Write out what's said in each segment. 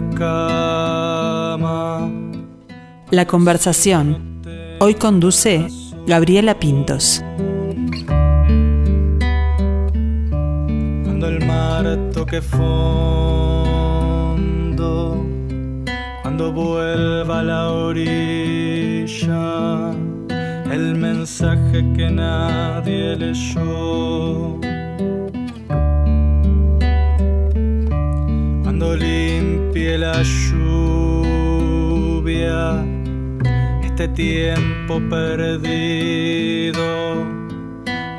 la cama. La conversación. Hoy conduce Gabriela Pintos. Cuando el mar toque fondo, cuando vuelva a la orilla, el mensaje que nadie leyó. Cuando limpie la lluvia este tiempo perdido,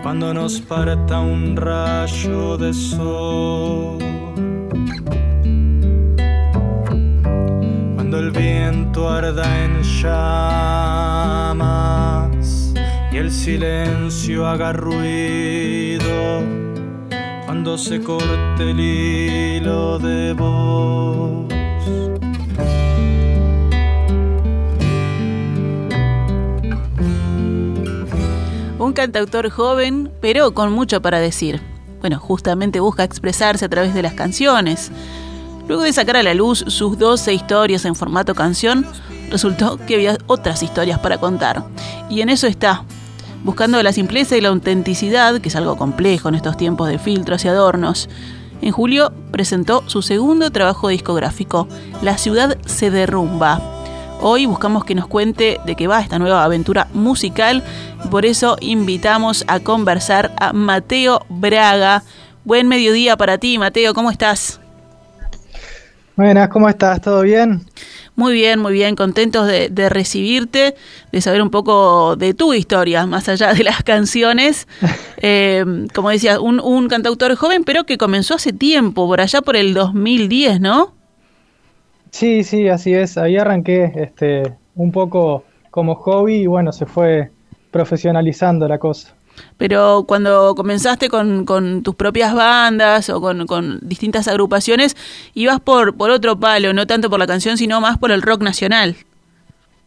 cuando nos parta un rayo de sol. Cuando el viento arda en llamas y el silencio haga ruido, cuando se corte el hilo de voz. Un cantautor joven, pero con mucho para decir. Bueno, justamente busca expresarse a través de las canciones. Luego de sacar a la luz sus 12 historias en formato canción, resultó que había otras historias para contar. Y en eso está, buscando la simpleza y la autenticidad, que es algo complejo en estos tiempos de filtros y adornos. En julio presentó su segundo trabajo discográfico, La ciudad se derrumba. Hoy buscamos que nos cuente de qué va esta nueva aventura musical por eso invitamos a conversar a Mateo Braga. Buen mediodía para ti, Mateo, ¿cómo estás? Buenas, ¿cómo estás? ¿Todo bien? Muy bien, muy bien, contentos de, de, recibirte, de saber un poco de tu historia, más allá de las canciones. Eh, como decías, un, un, cantautor joven, pero que comenzó hace tiempo, por allá por el 2010, ¿no? Sí, sí, así es. Ahí arranqué este, un poco como hobby y bueno, se fue profesionalizando la cosa. Pero cuando comenzaste con, tus propias bandas o con, distintas agrupaciones, ibas por, por otro palo, no tanto por la canción, sino más por el rock nacional.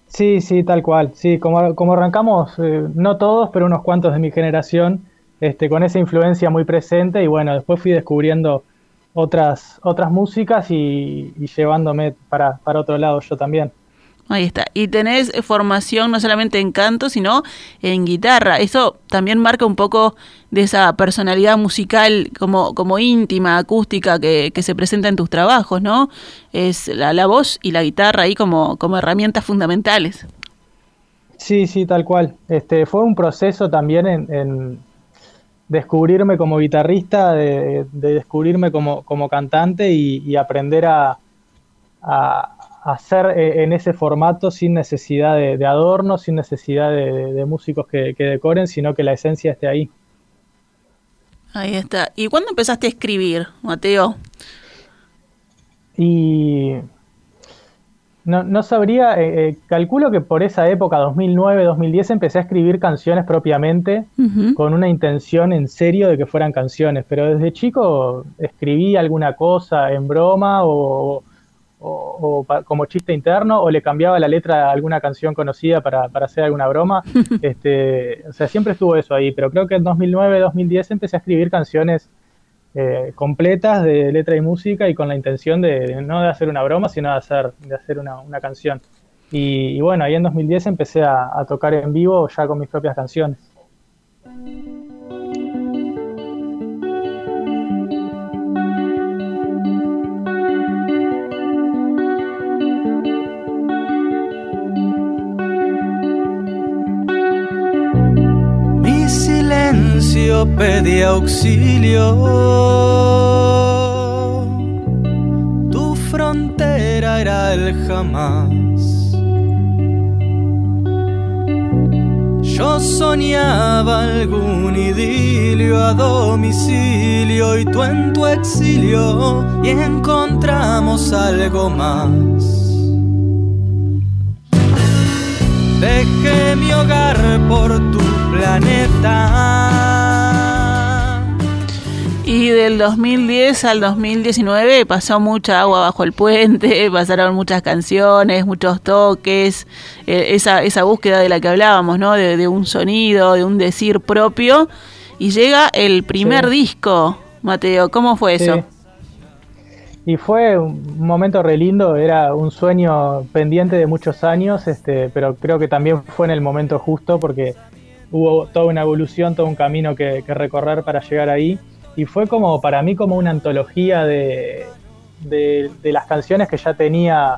Sí, sí, tal cual. Sí, como, como arrancamos, eh, no todos, pero unos cuantos de mi generación, este, con esa influencia muy presente y bueno, después fui descubriendo otras, otras músicas y, y llevándome para, para otro lado yo también. Ahí está. Y tenés formación no solamente en canto, sino en guitarra. Eso también marca un poco de esa personalidad musical como, como íntima, acústica que, que se presenta en tus trabajos, ¿no? Es la, la voz y la guitarra ahí como, como herramientas fundamentales. Sí, sí, tal cual. Este, fue un proceso también en, descubrirme como guitarrista, de, de descubrirme como, como cantante y, aprender a hacer en ese formato sin necesidad de, de adornos, sin necesidad de, de músicos que, que, decoren, sino que la esencia esté ahí. Ahí está. ¿Y cuándo empezaste a escribir, Mateo? Y no, no sabría, eh, eh, calculo que por esa época, 2009, 2010, empecé a escribir canciones propiamente uh -huh. con una intención en serio de que fueran canciones, pero desde chico escribí alguna cosa en broma o o, o, como chiste interno o le cambiaba la letra a alguna canción conocida para, para hacer alguna broma. este, o sea, siempre estuvo eso ahí, pero creo que en 2009, 2010 empecé a escribir canciones eh, completas de letra y música y con la intención de, de, no de hacer una broma, sino de hacer, de hacer una, una canción. Y, y, bueno, ahí en 2010 empecé a, a tocar en vivo ya con mis propias canciones. Silencio pedí auxilio. Tu frontera era el jamás. Yo soñaba algún idilio a domicilio y tú en tu exilio y encontramos algo más. Dejé mi hogar por tu planeta. Y del 2010 al 2019 pasó mucha agua bajo el puente, pasaron muchas canciones, muchos toques, eh, esa, esa búsqueda de la que hablábamos, ¿no? De, de, un sonido, de un decir propio. Y llega el primer sí. disco, Mateo, ¿cómo fue eso? Y fue un momento re lindo, era un sueño pendiente de muchos años, este, pero creo que también fue en el momento justo porque hubo toda una evolución, todo un camino que, recorrer para llegar ahí. Y fue como para mí como una antología de, de, las canciones que ya tenía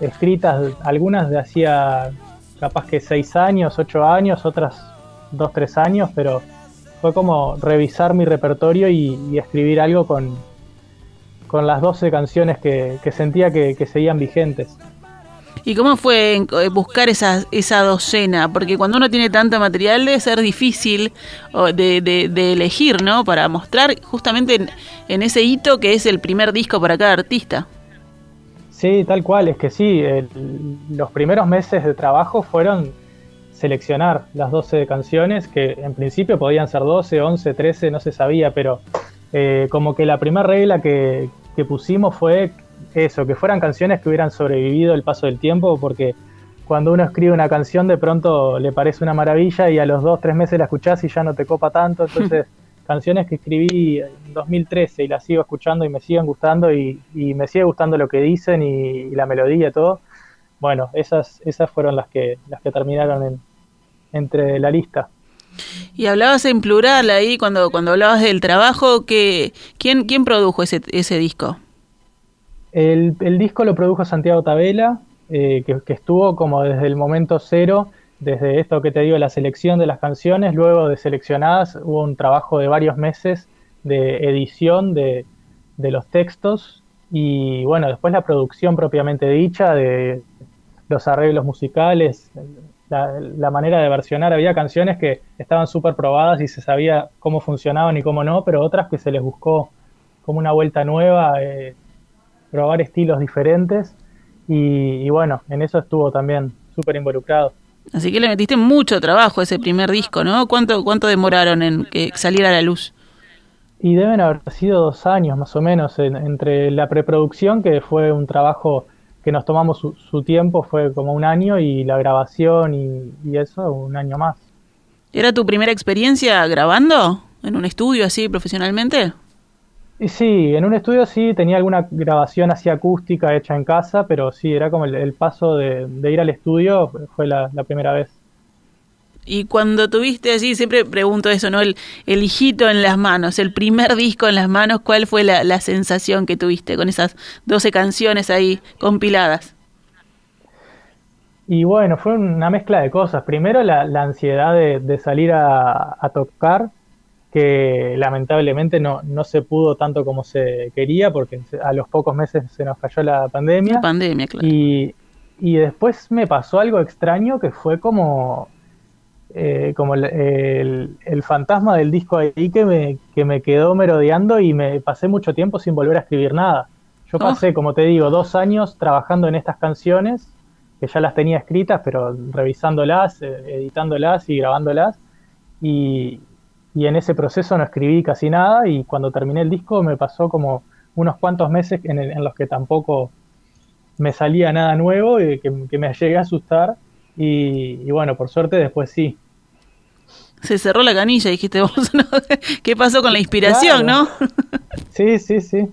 escritas, algunas de hacía capaz que seis años, ocho años, otras dos, tres años, pero fue como revisar mi repertorio y, escribir algo con, con las 12 canciones que, sentía que, seguían vigentes. ¿Y cómo fue eh, buscar esa, esa docena? Porque cuando uno tiene tanto material debe ser difícil de, elegir, ¿no? Para mostrar justamente en, ese hito que es el primer disco para cada artista. Sí, tal cual, es que sí, los primeros meses de trabajo fueron seleccionar las 12 canciones, que en principio podían ser 12, 11, 13, no se sabía, pero eh, como que la primera regla que pusimos fue eso, que fueran canciones que hubieran sobrevivido el paso del tiempo, porque cuando uno escribe una canción de pronto le parece una maravilla y a los dos, tres meses la escuchás y ya no te copa tanto. Entonces, canciones que escribí en 2013 y las sigo escuchando y me siguen gustando y, me sigue gustando lo que dicen y, la melodía y todo. Bueno, esas, esas fueron las que, las que terminaron entre la lista. Y hablabas en plural ahí cuando, cuando hablabas del trabajo, que, ¿quién, ¿quién produjo ese, ese disco? El, disco lo produjo Santiago Tabela, eh, que, estuvo como desde el momento cero, desde esto que te digo, la selección de las canciones, luego de seleccionadas hubo un trabajo de varios meses de edición de, los textos y bueno, después la producción propiamente dicha de los arreglos musicales, la, manera de versionar. Había canciones que estaban súper probadas y se sabía cómo funcionaban y cómo no, pero otras que se les buscó como una vuelta nueva. Eh, probar estilos diferentes y, bueno, en eso estuvo también súper involucrado. Así que le metiste mucho trabajo a ese primer disco, ¿no? ¿Cuánto, cuánto demoraron en que saliera a la luz? Y deben haber sido dos años más o menos entre la preproducción, que fue un trabajo que nos tomamos su, tiempo, fue como un año, y la grabación y, y, eso, un año más. ¿Era tu primera experiencia grabando en un estudio así profesionalmente? Y sí, en un estudio sí tenía alguna grabación así acústica hecha en casa, pero sí, era como el, paso de, ir al estudio, fue la, primera vez. Y cuando tuviste allí, siempre pregunto eso, ¿no? El, el, hijito en las manos, el primer disco en las manos, ¿cuál fue la, sensación que tuviste con esas 12 canciones ahí compiladas? Y bueno, fue una mezcla de cosas. Primero la, ansiedad de, salir a, a tocar, que lamentablemente no, no se pudo tanto como se quería porque a los pocos meses se nos cayó la pandemia. pandemia, claro. Y, y después me pasó algo extraño que fue como, eh, como el, el, fantasma del disco ahí que me, que me quedó merodeando y me pasé mucho tiempo sin volver a escribir nada. Yo oh. pasé, como te digo, dos años trabajando en estas canciones, que ya las tenía escritas, pero revisándolas, eh, editándolas y grabándolas. Y, y en ese proceso no escribí casi nada y cuando terminé el disco me pasó como unos cuantos meses en, los que tampoco me salía nada nuevo y que, me llegué a asustar y, bueno, por suerte después sí. Se cerró la canilla, dijiste vos, ¿qué pasó con la inspiración, no? sí, sí, sí.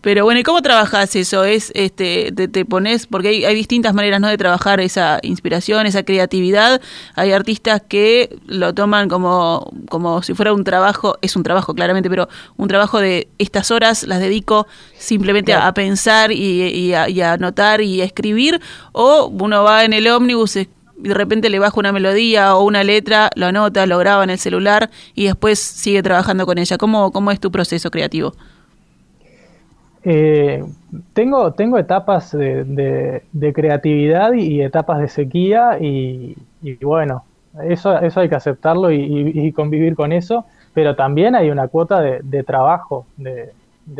Pero bueno, ¿y cómo trabajas eso? Es, este, te, pones, porque hay, distintas maneras ¿no? de trabajar esa inspiración, esa creatividad. Hay artistas que lo toman como, como si fuera un trabajo, es un trabajo claramente, pero un trabajo de estas horas las dedico simplemente a, pensar y, a, y a anotar y a escribir. O uno va en el ómnibus, y de repente le baja una melodía o una letra, lo anota, lo graba en el celular y después sigue trabajando con ella. ¿Cómo, cómo es tu proceso creativo? Eh, tengo, tengo etapas de, creatividad y, etapas de sequía y, bueno, eso, eso hay que aceptarlo y, convivir con eso, pero también hay una cuota de, trabajo, de,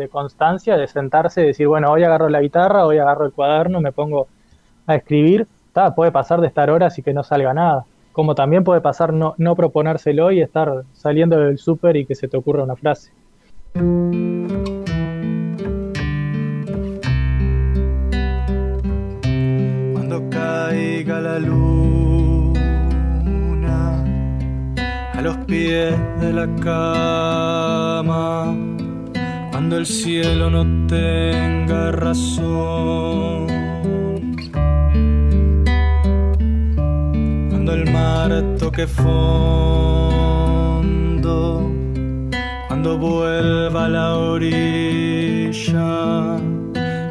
constancia, de sentarse y decir, bueno, hoy agarro la guitarra, hoy agarro el cuaderno, me pongo a escribir, puede pasar de estar horas y que no salga nada, como también puede pasar no, no proponérselo y estar saliendo del súper y que se te ocurra una frase. Caiga la luna a los pies de la cama cuando el cielo no tenga razón, cuando el mar toque fondo, cuando vuelva a la orilla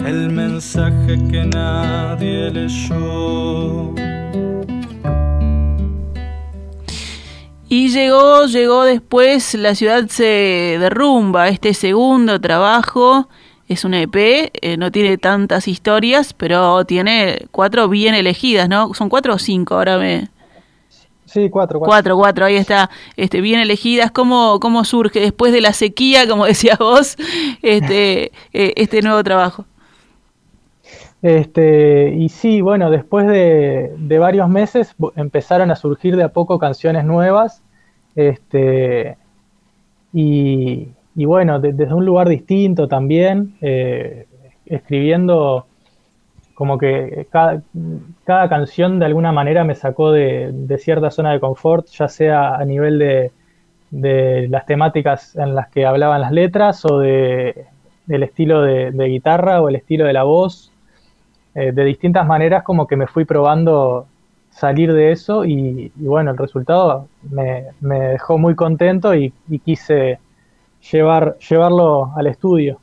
el mensaje que nadie leyó. Y llegó, llegó después, la ciudad se derrumba, este segundo trabajo es un EP, eh, no tiene tantas historias, pero tiene cuatro bien elegidas, ¿no? ¿Son cuatro o cinco? Ahora me... Sí, cuatro, cuatro. Cuatro, ahí está, este, bien elegidas. ¿Cómo, ¿Cómo surge después de la sequía, como decías vos, este, eh, este nuevo trabajo? Este, y sí, bueno, después de, varios meses empezaron a surgir de a poco canciones nuevas. Este, y, bueno, desde un lugar distinto también, eh, escribiendo como que cada, canción de alguna manera me sacó de, cierta zona de confort, ya sea a nivel de, las temáticas en las que hablaban las letras o de, del estilo de, guitarra o el estilo de la voz eh, de distintas maneras como que me fui probando salir de eso y, bueno, el resultado me, dejó muy contento y, quise llevar, llevarlo al estudio.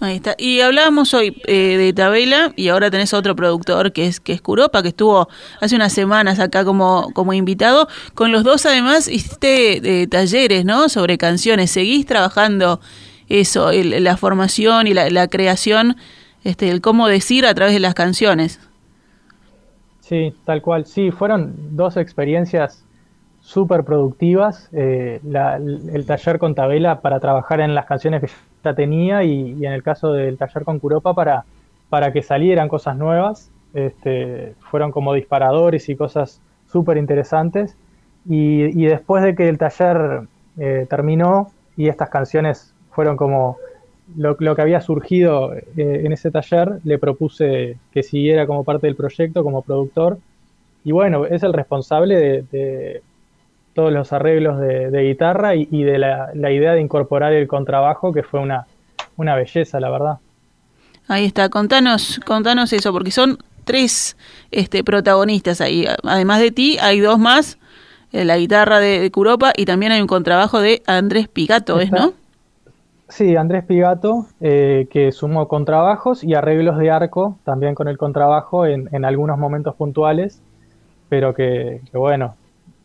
Ahí está. Y hablábamos hoy eh, de Tabela y ahora tenés otro productor que es que es Curopa, que estuvo hace unas semanas acá como, como invitado. Con los dos además hiciste eh, talleres, ¿no? Sobre canciones. ¿Seguís trabajando eso, la formación y la creación este, el cómo decir a través de las canciones. Sí, tal cual. Sí, fueron dos experiencias súper productivas. Eh, el taller con Tabela para trabajar en las canciones que ya tenía y, en el caso del taller con Curopa para, para que salieran cosas nuevas. Este, fueron como disparadores y cosas súper interesantes. Y, después de que el taller eh, terminó y estas canciones fueron como lo, que había surgido eh, en ese taller, le propuse que siguiera como parte del proyecto, como productor. Y bueno, es el responsable de, todos los arreglos de, guitarra y, de la, idea de incorporar el contrabajo, que fue una, una belleza, la verdad. Ahí está, contanos, contanos eso, porque son tres este, protagonistas ahí. Además de ti, hay dos más, eh, la guitarra de, de, Curopa y también hay un contrabajo de Andrés Pigato, ¿es, no? Sí, Andrés Pigato, eh, que sumó contrabajos y arreglos de arco, también con el contrabajo en, algunos momentos puntuales, pero que, bueno,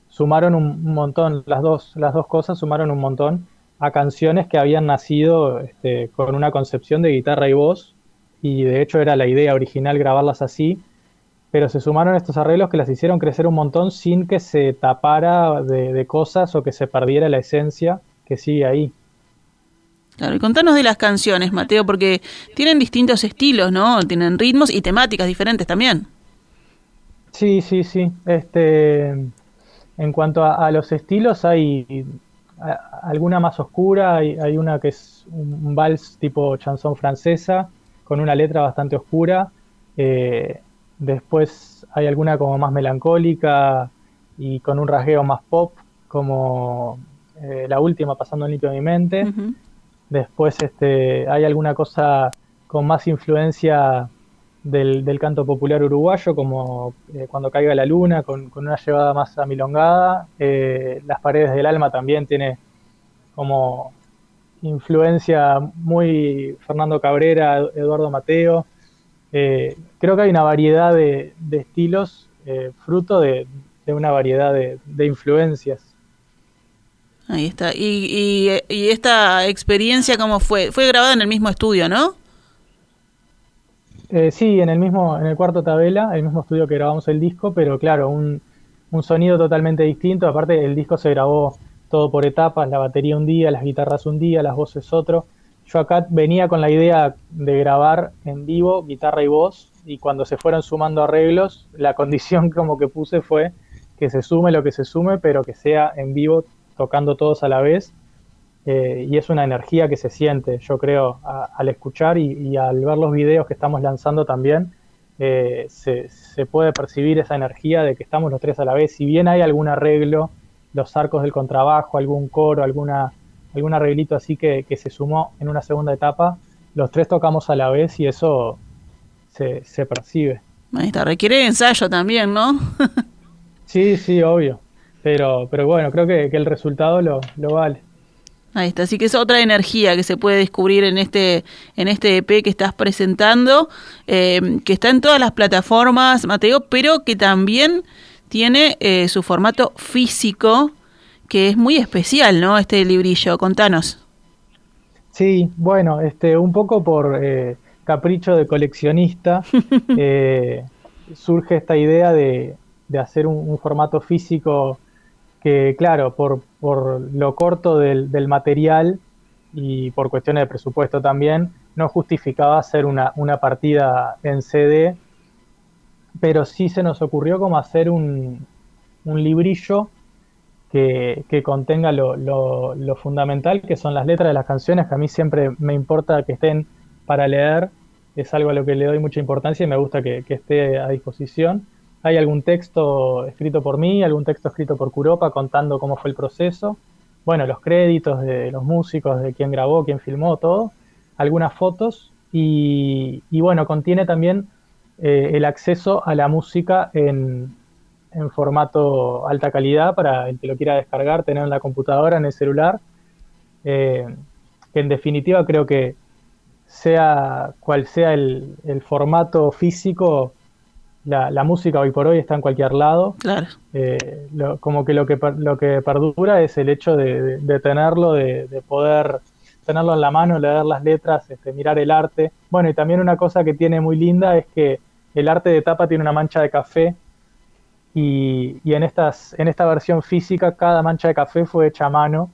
sumaron un, montón, las dos, las dos cosas sumaron un montón a canciones que habían nacido este, con una concepción de guitarra y voz, y de hecho era la idea original grabarlas así, pero se sumaron estos arreglos que las hicieron crecer un montón sin que se tapara de cosas o que se perdiera la esencia que sigue ahí. Claro, y contanos de las canciones, Mateo, porque tienen distintos estilos, ¿no? Tienen ritmos y temáticas diferentes también. Sí, sí, sí. Este, en cuanto a, los estilos, hay alguna más oscura, hay, una que es un, vals tipo chanson francesa, con una letra bastante oscura. Eh, después hay alguna como más melancólica y con un rasgueo más pop, como eh, la última, Pasando limpio mi mente. Después este, hay alguna cosa con más influencia del, canto popular uruguayo, como eh, Cuando caiga la luna, con, una llevada más amilongada. Eh, Las paredes del alma también tiene como influencia muy Fernando Cabrera, Eduardo Mateo. Eh, creo que hay una variedad de, estilos fruto de, una variedad de influencias. Ahí está. Y, y, esta experiencia, ¿cómo fue? Fue grabada en el mismo estudio, ¿no? Eh, sí, en el mismo, en el cuarto tabela, el mismo estudio que grabamos el disco, pero claro, un, un sonido totalmente distinto. Aparte, el disco se grabó todo por etapas, la batería un día, las guitarras un día, las voces otro. Yo acá venía con la idea de grabar en vivo guitarra y voz, y cuando se fueron sumando arreglos, la condición como que puse fue que se sume lo que se sume, pero que sea en vivo tocando todos a la vez. Eh, y es una energía que se siente, yo creo, al escuchar y, al ver los videos que estamos lanzando también, eh, se, puede percibir esa energía de que estamos los tres a la vez. Si bien hay algún arreglo, los arcos del contrabajo, algún coro, alguna algún arreglito así que, se sumó en una segunda etapa. Los tres tocamos a la vez y eso se, se percibe. Ahí está, requiere ensayo también, ¿no? sí, sí, obvio. Pero, pero bueno, creo que, el resultado lo, lo, vale. Ahí está, así que es otra energía que se puede descubrir en este, en este EP que estás presentando, eh, que está en todas las plataformas, Mateo, pero que también tiene eh, su formato físico, que es muy especial, ¿no? Este librillo, contanos. Sí, bueno, este, un poco por eh, capricho de coleccionista, surge esta idea de, de hacer un, formato físico que, claro, por, por lo corto del, del, material y por cuestiones de presupuesto también, no justificaba hacer una, una partida en CD, pero sí se nos ocurrió como hacer un, un librillo que, que contenga lo, lo, lo, fundamental, que son las letras de las canciones, que a mí siempre me importa que estén para leer, es algo a lo que le doy mucha importancia y me gusta que, que esté a disposición hay algún texto escrito por mí, algún texto escrito por Curopa contando cómo fue el proceso. Bueno, los créditos de los músicos, de quién grabó, quién filmó, todo. Algunas fotos. Y, bueno, contiene también eh, el acceso a la música en, formato alta calidad para el que lo quiera descargar, tener en la computadora, en el celular. Eh, en definitiva creo que sea cual sea el formato físico, la, música hoy por hoy está en cualquier lado. Claro. Eh, como que lo que lo que perdura es el hecho de, tenerlo, de, poder tenerlo en la mano, leer las letras, este, mirar el arte. Bueno, y también una cosa que tiene muy linda es que el arte de tapa tiene una mancha de café y, en, estas, en esta versión física cada mancha de café fue hecha a mano,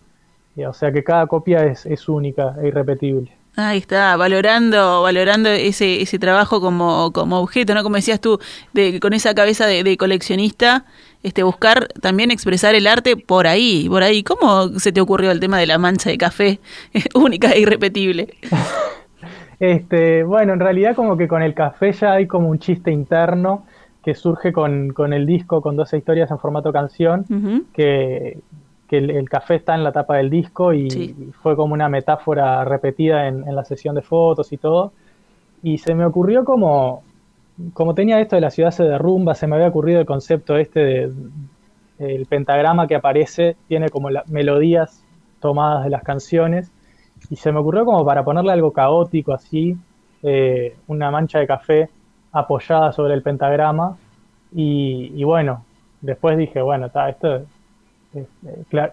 o sea que cada copia es, es única e irrepetible. Ahí está, valorando, valorando ese, ese trabajo como, como objeto, ¿no? Como decías tú, de, con esa cabeza de, coleccionista, este, buscar también expresar el arte por ahí, por ahí. ¿Cómo se te ocurrió el tema de la mancha de café única e irrepetible? Este, bueno, en realidad como que con el café ya hay como un chiste interno que surge con, con el disco, con 12 historias en formato canción, que, que el, café está en la tapa del disco y, fue como una metáfora repetida en, la sesión de fotos y todo. Y se me ocurrió como, como tenía esto de la ciudad se derrumba, se me había ocurrido el concepto este de el pentagrama que aparece, tiene como las melodías tomadas de las canciones. Y se me ocurrió como para ponerle algo caótico así, eh, una mancha de café apoyada sobre el pentagrama. Y, y bueno, después dije, bueno, está, esto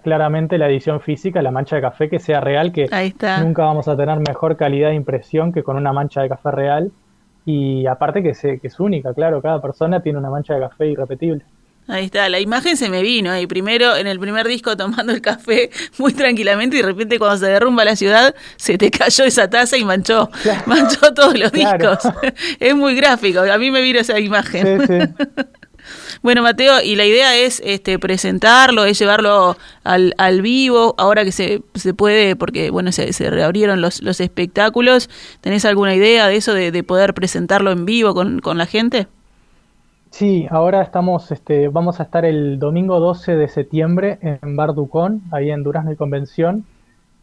claramente la edición física, la mancha de café que sea real, que nunca vamos a tener mejor calidad de impresión que con una mancha de café real. Y aparte que, que es única, claro, cada persona tiene una mancha de café irrepetible. Ahí está, la imagen se me vino ahí primero en el primer disco tomando el café muy tranquilamente y de repente cuando se derrumba la ciudad se te cayó esa taza y manchó, manchó todos los discos. es muy gráfico, a mí me vino esa imagen. Sí, sí. Bueno, Mateo, y la idea es este, presentarlo, es llevarlo al, al vivo, ahora que se, se puede, porque bueno, se, se reabrieron los, los espectáculos. ¿Tenés alguna idea de eso, de, poder presentarlo en vivo con, con, la gente? Sí, ahora estamos, este, vamos a estar el domingo 12 de septiembre en Bar Ducón, ahí en Durazno y Convención,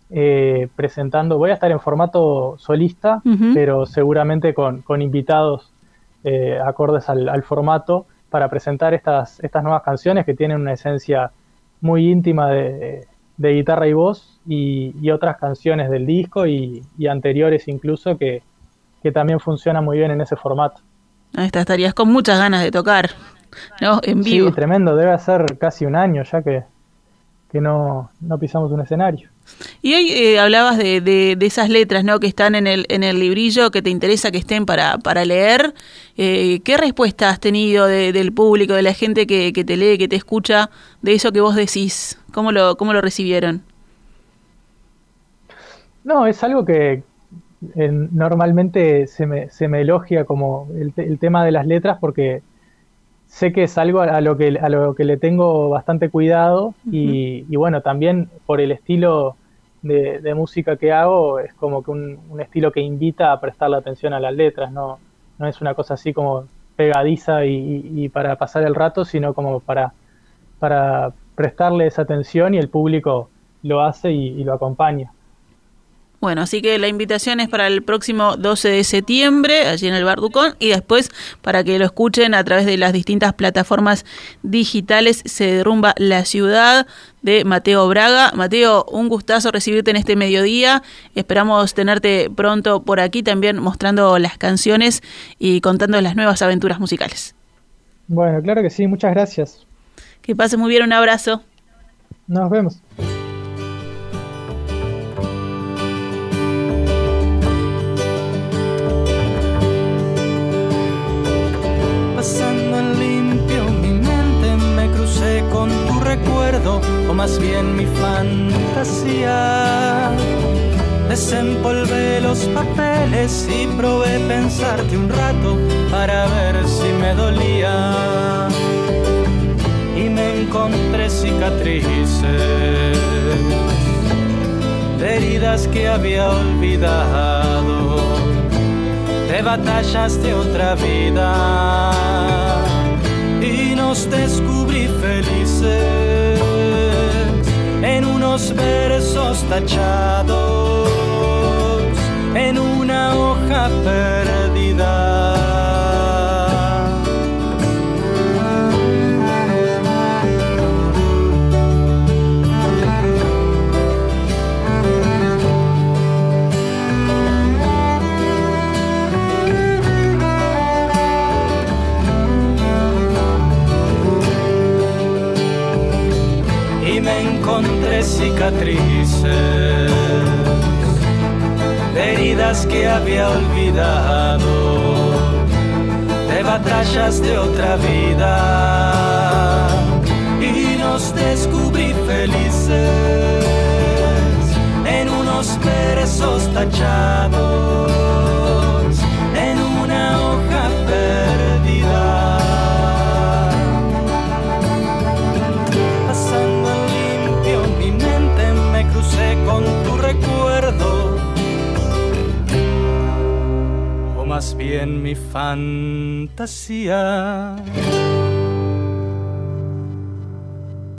eh, presentando, voy a estar en formato solista, pero seguramente con, con invitados eh, acordes al, al formato para presentar estas, estas nuevas canciones que tienen una esencia muy íntima de, guitarra y voz y, otras canciones del disco y, anteriores incluso que, también funcionan muy bien en ese formato. Ahí está, estarías con muchas ganas de tocar, ¿no? En vivo. Sí, tremendo, debe ser casi un año ya que, que no, no pisamos un escenario. Y hoy eh, hablabas de, de, esas letras ¿no? que están en el, en el librillo, que te interesa que estén para, para leer. Eh, ¿Qué respuesta has tenido del público, de la gente que, que, te lee, que te escucha, de eso que vos decís? ¿Cómo lo, cómo lo recibieron? No, es algo que normalmente se me, se me elogia como el, el tema de las letras porque sé que es algo a lo que, a lo que le tengo bastante cuidado y, bueno, también por el estilo de, música que hago, es como que un, estilo que invita a prestarle atención a las letras, no, no es una cosa así como pegadiza y, para pasar el rato, sino como para, para prestarle esa atención y el público lo hace y lo acompaña. Bueno, así que la invitación es para el próximo 12 de septiembre, allí en el Barducón, y después para que lo escuchen a través de las distintas plataformas digitales. Se derrumba la ciudad de Mateo Braga. Mateo, un gustazo recibirte en este mediodía. Esperamos tenerte pronto por aquí también mostrando las canciones y contando las nuevas aventuras musicales. Bueno, claro que sí, muchas gracias. Que pase muy bien, un abrazo. Nos vemos. Que había olvidado, de batallas de otra vida. Y nos descubrí felices en unos versos tachados, en una hoja perdida. Cicatrices heridas que había olvidado, de batallas de otra vida y nos descubrí felices en unos versos tachados, en una hoja más bien mi fantasía.